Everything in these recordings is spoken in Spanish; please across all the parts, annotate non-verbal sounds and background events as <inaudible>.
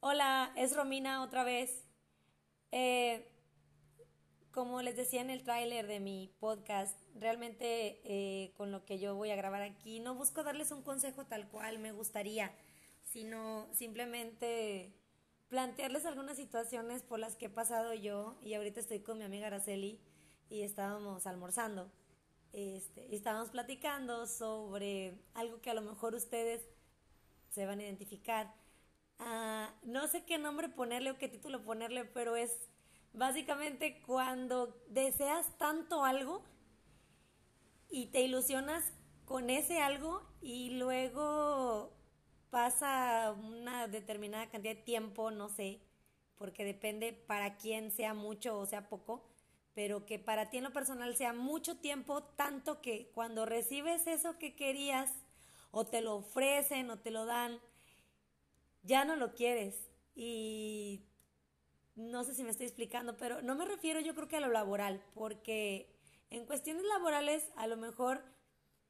Hola, es Romina otra vez. Eh, como les decía en el tráiler de mi podcast, realmente eh, con lo que yo voy a grabar aquí, no busco darles un consejo tal cual me gustaría, sino simplemente plantearles algunas situaciones por las que he pasado yo y ahorita estoy con mi amiga Araceli y estábamos almorzando. Este, y estábamos platicando sobre algo que a lo mejor ustedes se van a identificar. Ah, no sé qué nombre ponerle o qué título ponerle, pero es básicamente cuando deseas tanto algo y te ilusionas con ese algo y luego pasa una determinada cantidad de tiempo, no sé, porque depende para quién sea mucho o sea poco, pero que para ti en lo personal sea mucho tiempo, tanto que cuando recibes eso que querías, o te lo ofrecen o te lo dan, ya no lo quieres. Y no sé si me estoy explicando, pero no me refiero yo creo que a lo laboral, porque en cuestiones laborales a lo mejor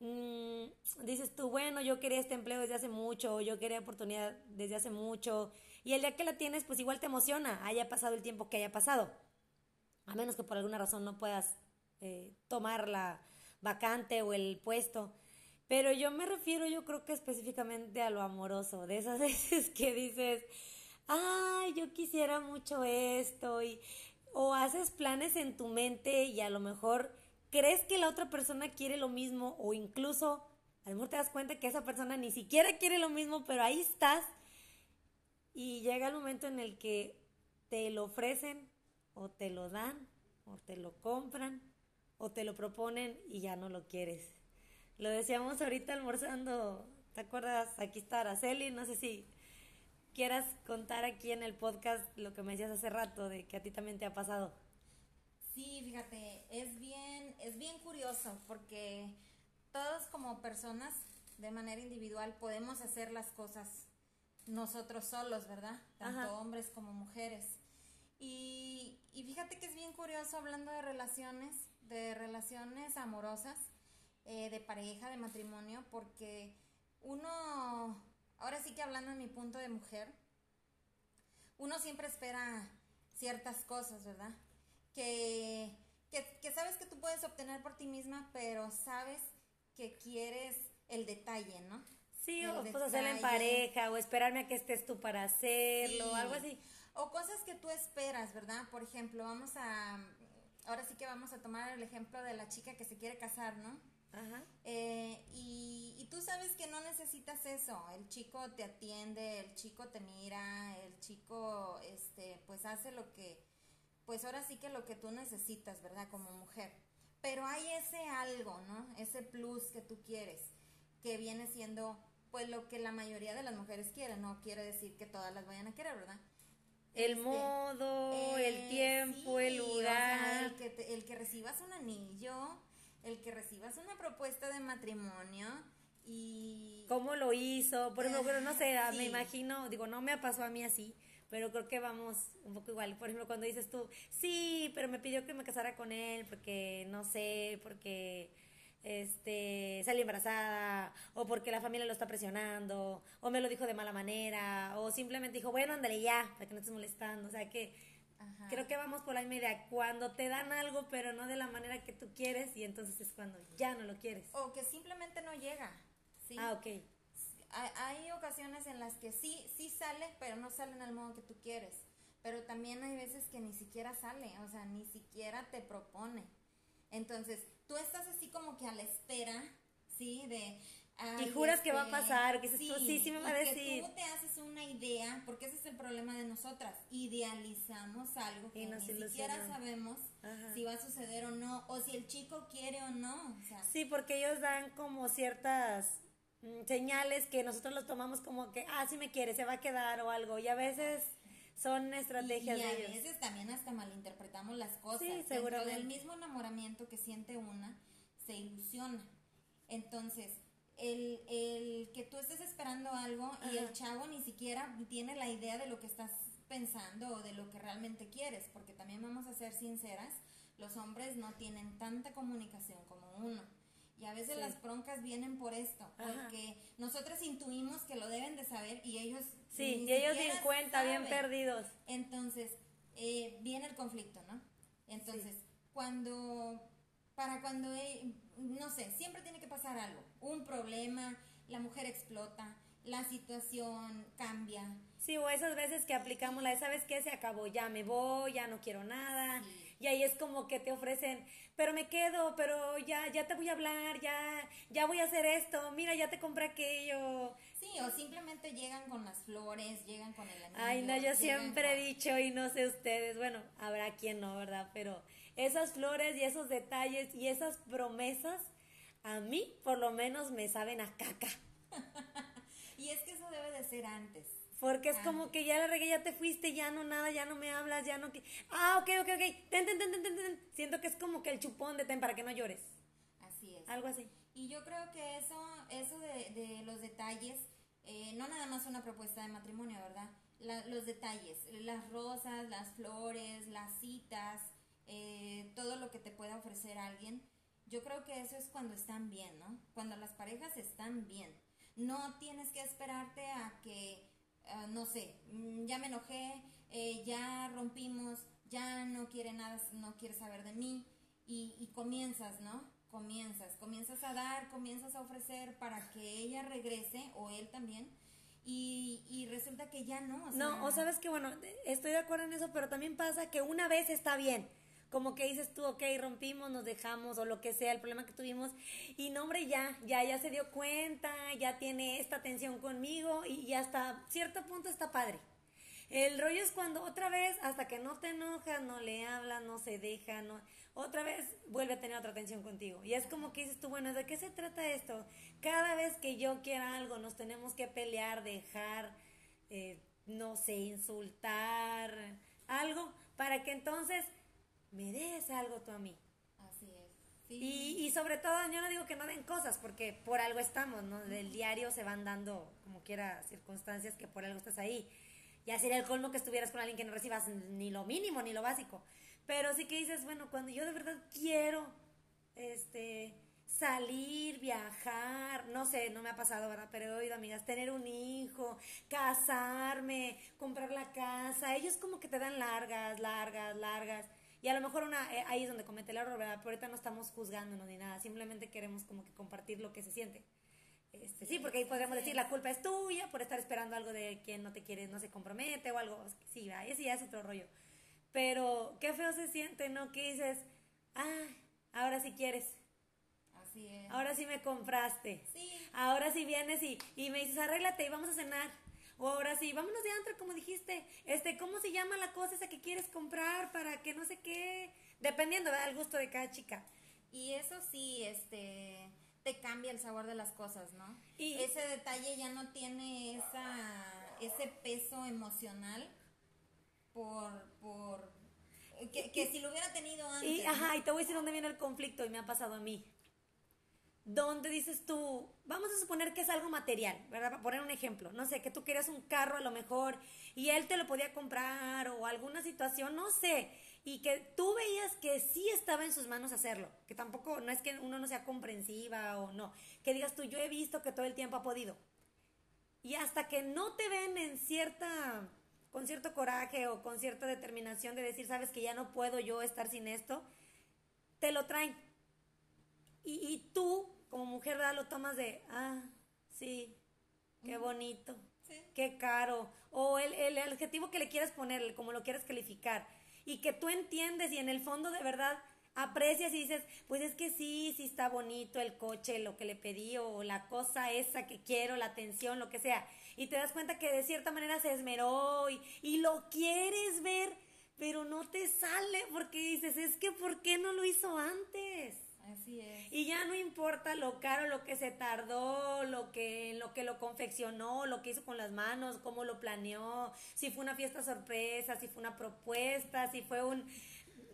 mmm, dices tú, bueno, yo quería este empleo desde hace mucho, yo quería oportunidad desde hace mucho, y el día que la tienes, pues igual te emociona, haya pasado el tiempo que haya pasado, a menos que por alguna razón no puedas eh, tomar la vacante o el puesto. Pero yo me refiero, yo creo que específicamente a lo amoroso, de esas <laughs> veces que dices, ay, yo quisiera mucho esto, y, o haces planes en tu mente y a lo mejor crees que la otra persona quiere lo mismo, o incluso a lo mejor te das cuenta que esa persona ni siquiera quiere lo mismo, pero ahí estás, y llega el momento en el que te lo ofrecen, o te lo dan, o te lo compran, o te lo proponen y ya no lo quieres. Lo decíamos ahorita almorzando, ¿te acuerdas? Aquí está Araceli, no sé si quieras contar aquí en el podcast lo que me decías hace rato, de que a ti también te ha pasado. Sí, fíjate, es bien, es bien curioso porque todos como personas de manera individual podemos hacer las cosas nosotros solos, ¿verdad? Tanto hombres como mujeres. Y, y fíjate que es bien curioso hablando de relaciones, de relaciones amorosas, eh, de pareja, de matrimonio, porque uno, ahora sí que hablando de mi punto de mujer, uno siempre espera ciertas cosas, ¿verdad? Que, que, sabes que tú puedes obtener por ti misma, pero sabes que quieres el detalle, ¿no? Sí, o pues hacerlo en pareja, o esperarme a que estés tú para hacerlo, algo así. O cosas que tú esperas, ¿verdad? Por ejemplo, vamos a, ahora sí que vamos a tomar el ejemplo de la chica que se quiere casar, ¿no? Ajá. Eh, y, y, tú sabes que no necesitas eso. El chico te atiende, el chico te mira, el chico, este, pues hace lo que, pues ahora sí que lo que tú necesitas, ¿verdad? Como mujer. Pero hay ese algo, ¿no? Ese plus que tú quieres, que viene siendo, pues lo que la mayoría de las mujeres quieren. No quiere decir que todas las vayan a querer, ¿verdad? El este, modo, el eh, tiempo, el lugar. el, que el que recibas un anillo, el que recibas una propuesta de matrimonio y... ¿Cómo lo hizo? Por ejemplo, no sé, <laughs> me imagino, digo, no me pasó a mí así, pero creo que vamos un poco igual. Por ejemplo, cuando dices tú, sí, pero me pidió que me casara con él porque, no sé, porque este, salí embarazada, o porque la familia lo está presionando, o me lo dijo de mala manera, o simplemente dijo, bueno, ándale ya, para que no estés molestando. O sea que Creo que vamos por la misma idea. Cuando te dan algo, pero no de la manera que tú quieres, y entonces es cuando ya no lo quieres. O que simplemente no llega. ¿sí? Ah, ok. Hay, hay ocasiones en las que sí, sí sale, pero no sale en el modo que tú quieres. Pero también hay veces que ni siquiera sale, o sea, ni siquiera te propone. Entonces, tú estás así como que a la espera, ¿sí? De, y juras que va a este, pasar, que sí, sí, sí me va a decir. Tú te haces una idea, porque ese es el problema de nosotras. Idealizamos algo que ni siquiera sabemos si va a suceder o no, o si el chico quiere o no. sí, porque ellos dan como ciertas mm, señales que nosotros los tomamos como que, ah, sí me quiere, se va a quedar o algo. Y a veces son estrategias y, y a veces también hasta malinterpretamos las cosas. Sí, seguramente. Dentro del mismo enamoramiento que siente una, se ilusiona. Entonces, el, el que tú estés esperando algo y el chavo ni siquiera tiene la idea de lo que estás pensando o de lo que realmente quieres, porque también vamos a ser sinceras, los hombres no tienen tanta comunicación como uno. Y a veces las broncas vienen por esto, porque nosotros intuimos que lo deben de saber y ellos... Sí, y ellos sin cuenta, bien perdidos. Entonces, eh, viene el conflicto, ¿no? Entonces, cuando, para cuando, eh, no sé, siempre tiene que pasar algo, un problema, la mujer explota, la situación cambia. Sí, o esas veces que aplicamos la, ¿sabes qué? Se acabó, ya me voy, ya no quiero nada. Y ahí es como que te ofrecen, pero me quedo, pero ya, ya te voy a hablar, ya, ya voy a hacer esto, mira, ya te compré aquello. Sí, o simplemente llegan con las flores, llegan con el anillo. Ay, no, yo siempre he dicho, y no sé ustedes, bueno, habrá quien no, ¿verdad? Pero esas flores y esos detalles y esas promesas, a mí por lo menos me saben a caca. <laughs> y es que eso debe de ser antes. Porque es como que ya la regué, ya te fuiste, ya no nada, ya no me hablas, ya no... Ah, ok, ok, ok. Ten, ten, ten, Siento que es como que el chupón de ten para que no llores. Así es. Algo así. Y yo creo que eso, eso de, de los detalles, eh, no nada más una propuesta de matrimonio, ¿verdad? los detalles, las rosas, las flores, las citas, eh, todo lo que te pueda ofrecer alguien. Yo creo que eso es cuando están bien, ¿no? Cuando las parejas están bien. No tienes que esperarte a que Ah, no sé, mm, ya me enojé, eh, ya rompimos, ya no quiere nada, no quiere saber de mí y, comienzas, ¿no? Comienzas, comienzas a dar, comienzas a ofrecer para que ella regrese o él también. Y, resulta que ya no. no, o sabes que bueno, estoy de acuerdo en eso, pero también pasa que una vez está bien como que dices tú, ok, rompimos, nos dejamos o lo que sea, el problema que tuvimos, y no, hombre, ya, ya, ya se dio cuenta, ya tiene esta atención conmigo y ya hasta cierto punto está padre. El rollo es cuando otra vez, hasta que no te enojas, no le hablas, no se deja, no, otra vez vuelve a tener otra atención contigo. Y es como que dices tú, bueno, ¿de qué se trata esto? Cada vez que yo quiera algo, nos tenemos que pelear, dejar, eh, no sé, insultar, algo, para que entonces me des algo tú a mí. Así es. Y, y, sobre todo, yo no digo que no den cosas, porque por algo estamos, ¿no? Del diario se van dando, como quiera, circunstancias que por algo estás ahí. Ya sería el colmo que estuvieras con alguien que no recibas ni lo mínimo, ni lo básico. Pero sí que dices, bueno, cuando yo de verdad quiero, este, salir, viajar, no sé, no me ha pasado, ¿verdad? Pero he oído amigas, tener un hijo, casarme, comprar la casa, ellos como que te dan largas, largas, largas. Y a lo mejor una, eh, ahí es donde comete el error, ¿verdad? Pero ahorita no estamos juzgándonos ni nada, simplemente queremos como que compartir lo que se siente. Este, sí, porque ahí podríamos decir la culpa es tuya por estar esperando algo de quien no te quiere, no se compromete o algo. Sí, ese ya es otro rollo. Pero qué feo se siente, ¿no? Que dices, ah, ahora sí quieres. Así es. Ahora sí me compraste. Sí. Ahora sí vienes y, y me dices, arréglate y vamos a cenar. O ahora sí, vámonos de antro, como dijiste. Este, ¿cómo se llama la cosa esa que quieres comprar para que no sé qué? Dependiendo del gusto de cada chica. Y eso sí, este, te cambia el sabor de las cosas, ¿no? Y ese detalle ya no tiene esa, ese peso emocional por, por, que, si lo hubiera tenido antes. Y, ajá, y te voy a decir dónde viene el conflicto y me ha pasado a mí donde dices tú, vamos a suponer que es algo material, ¿verdad? Para poner un ejemplo, no sé, que tú querías un carro a lo mejor y él te lo podía comprar o alguna situación, no sé, y que tú veías que sí estaba en sus manos hacerlo, que tampoco, no es que uno no sea comprensiva o no, que digas tú, yo he visto que todo el tiempo ha podido. Y hasta que no te ven en cierta, con cierto coraje o con cierta determinación de decir, sabes que ya no puedo yo estar sin esto, te lo traen. Y, y tú como mujer, ¿verdad? Lo tomas de, ah, sí, qué bonito, qué caro, o el, el, adjetivo que le quieras poner, como lo quieras calificar, y que tú entiendes y en el fondo de verdad aprecias y dices, pues es que sí, sí está bonito el coche, lo que le pedí, o la cosa esa que quiero, la atención, lo que sea, y te das cuenta que de cierta manera se esmeró y, y lo quieres ver, pero no te sale porque dices, es que ¿por qué no lo hizo antes? Así es. Y ya no importa lo caro, lo que se tardó, lo que, lo que lo confeccionó, lo que hizo con las manos, cómo lo planeó, si fue una fiesta sorpresa, si fue una propuesta, si fue un...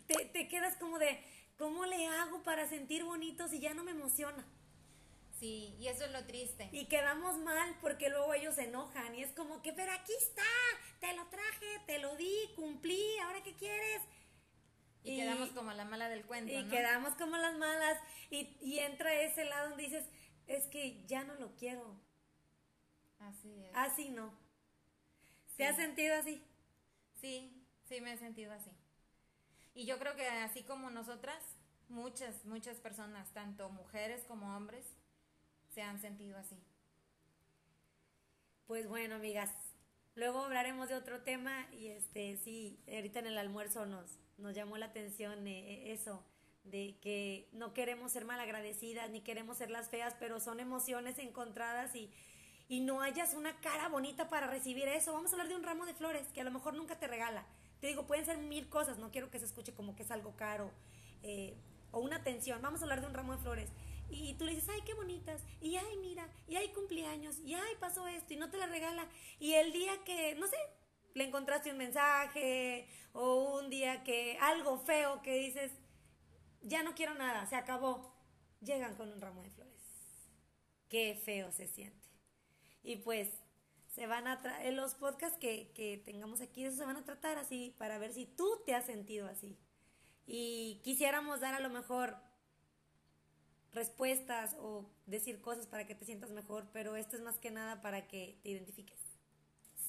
Te, te quedas como de, ¿cómo le hago para sentir bonito si ya no me emociona? Sí, y eso es lo triste. Y quedamos mal porque luego ellos se enojan y es como que, pero aquí está, te lo traje, te lo di, cumplí, ahora qué quieres. Y, quedamos como la mala del cuento. Y quedamos como las malas. Y, y entra ese lado donde dices, es que ya no lo quiero. Así es. Así no. ¿Te has sentido así? Sí, sí me he sentido así. Y yo creo que así como nosotras, muchas, muchas personas, tanto mujeres como hombres, se han sentido así. Pues bueno, amigas, luego hablaremos de otro tema y este sí, ahorita en el almuerzo nos, nos llamó la atención eh, eso, de que no queremos ser malagradecidas ni queremos ser las feas, pero son emociones encontradas y, y no hayas una cara bonita para recibir eso. Vamos a hablar de un ramo de flores que a lo mejor nunca te regala. Te digo, pueden ser mil cosas, no quiero que se escuche como que es algo caro eh, o una atención. Vamos a hablar de un ramo de flores. Y tú le dices, ay, qué bonitas. Y ay, mira, y hay cumpleaños. Y ay, pasó esto. Y no te la regala. Y el día que, no sé, le encontraste un mensaje o un día que algo feo que dices, ya no quiero nada, se acabó. Llegan con un ramo de flores. Qué feo se siente. Y pues se van a en los podcasts que, que tengamos aquí, eso se van a tratar así para ver si tú te has sentido así. Y quisiéramos dar a lo mejor respuestas o decir cosas para que te sientas mejor, pero esto es más que nada para que te identifiques.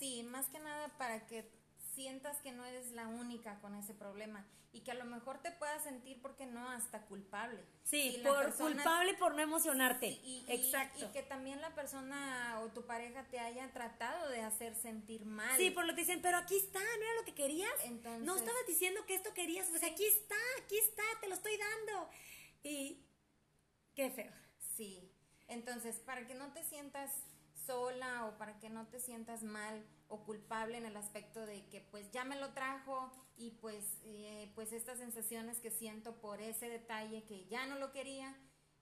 Sí, más que nada para que sientas que no eres la única con ese problema y que a lo mejor te puedas sentir, porque no, hasta culpable. Sí, por culpable por no emocionarte. y, Exacto. Y, que también la persona o tu pareja te haya tratado de hacer sentir mal. Sí, por lo que dicen, pero aquí está, no era lo que querías. Entonces, no estabas diciendo que esto querías, pues aquí está, aquí está, te lo estoy dando. Y qué feo. Sí. Entonces, para que no te sientas sola o para que no te sientas mal o culpable en el aspecto de que pues ya me lo trajo y pues eh, pues estas sensaciones que siento por ese detalle que ya no lo quería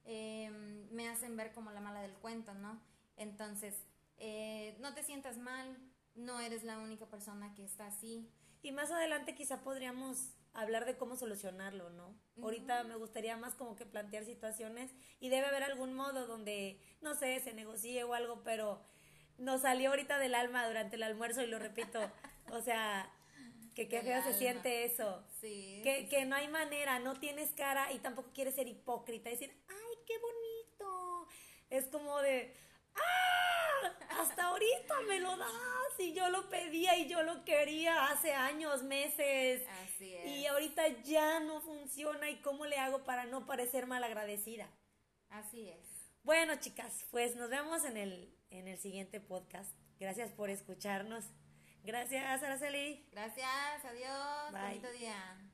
em, me hacen ver como la mala del cuento, ¿no? Entonces, eh, no te sientas mal, no eres la única persona que está así. Y más adelante quizá podríamos hablar de cómo solucionarlo, ¿no? Ahorita me gustaría más como que plantear situaciones y debe haber algún modo donde, no sé, se negocie o algo, pero nos salió ahorita del alma durante el almuerzo y lo repito, o sea, que qué feo se siente eso. Sí. Que, que no hay manera, no tienes cara y tampoco quieres ser hipócrita y decir, ay, qué bonito. Es como de, ahorita me lo das y yo lo pedía y yo lo quería hace años, meses. Así es. Y ahorita ya no funciona y cómo le hago para no parecer malagradecida. Así es. Bueno, chicas, pues nos vemos en el, en el siguiente podcast. Gracias por escucharnos. Gracias, Araceli. Gracias, adiós. Bonito día.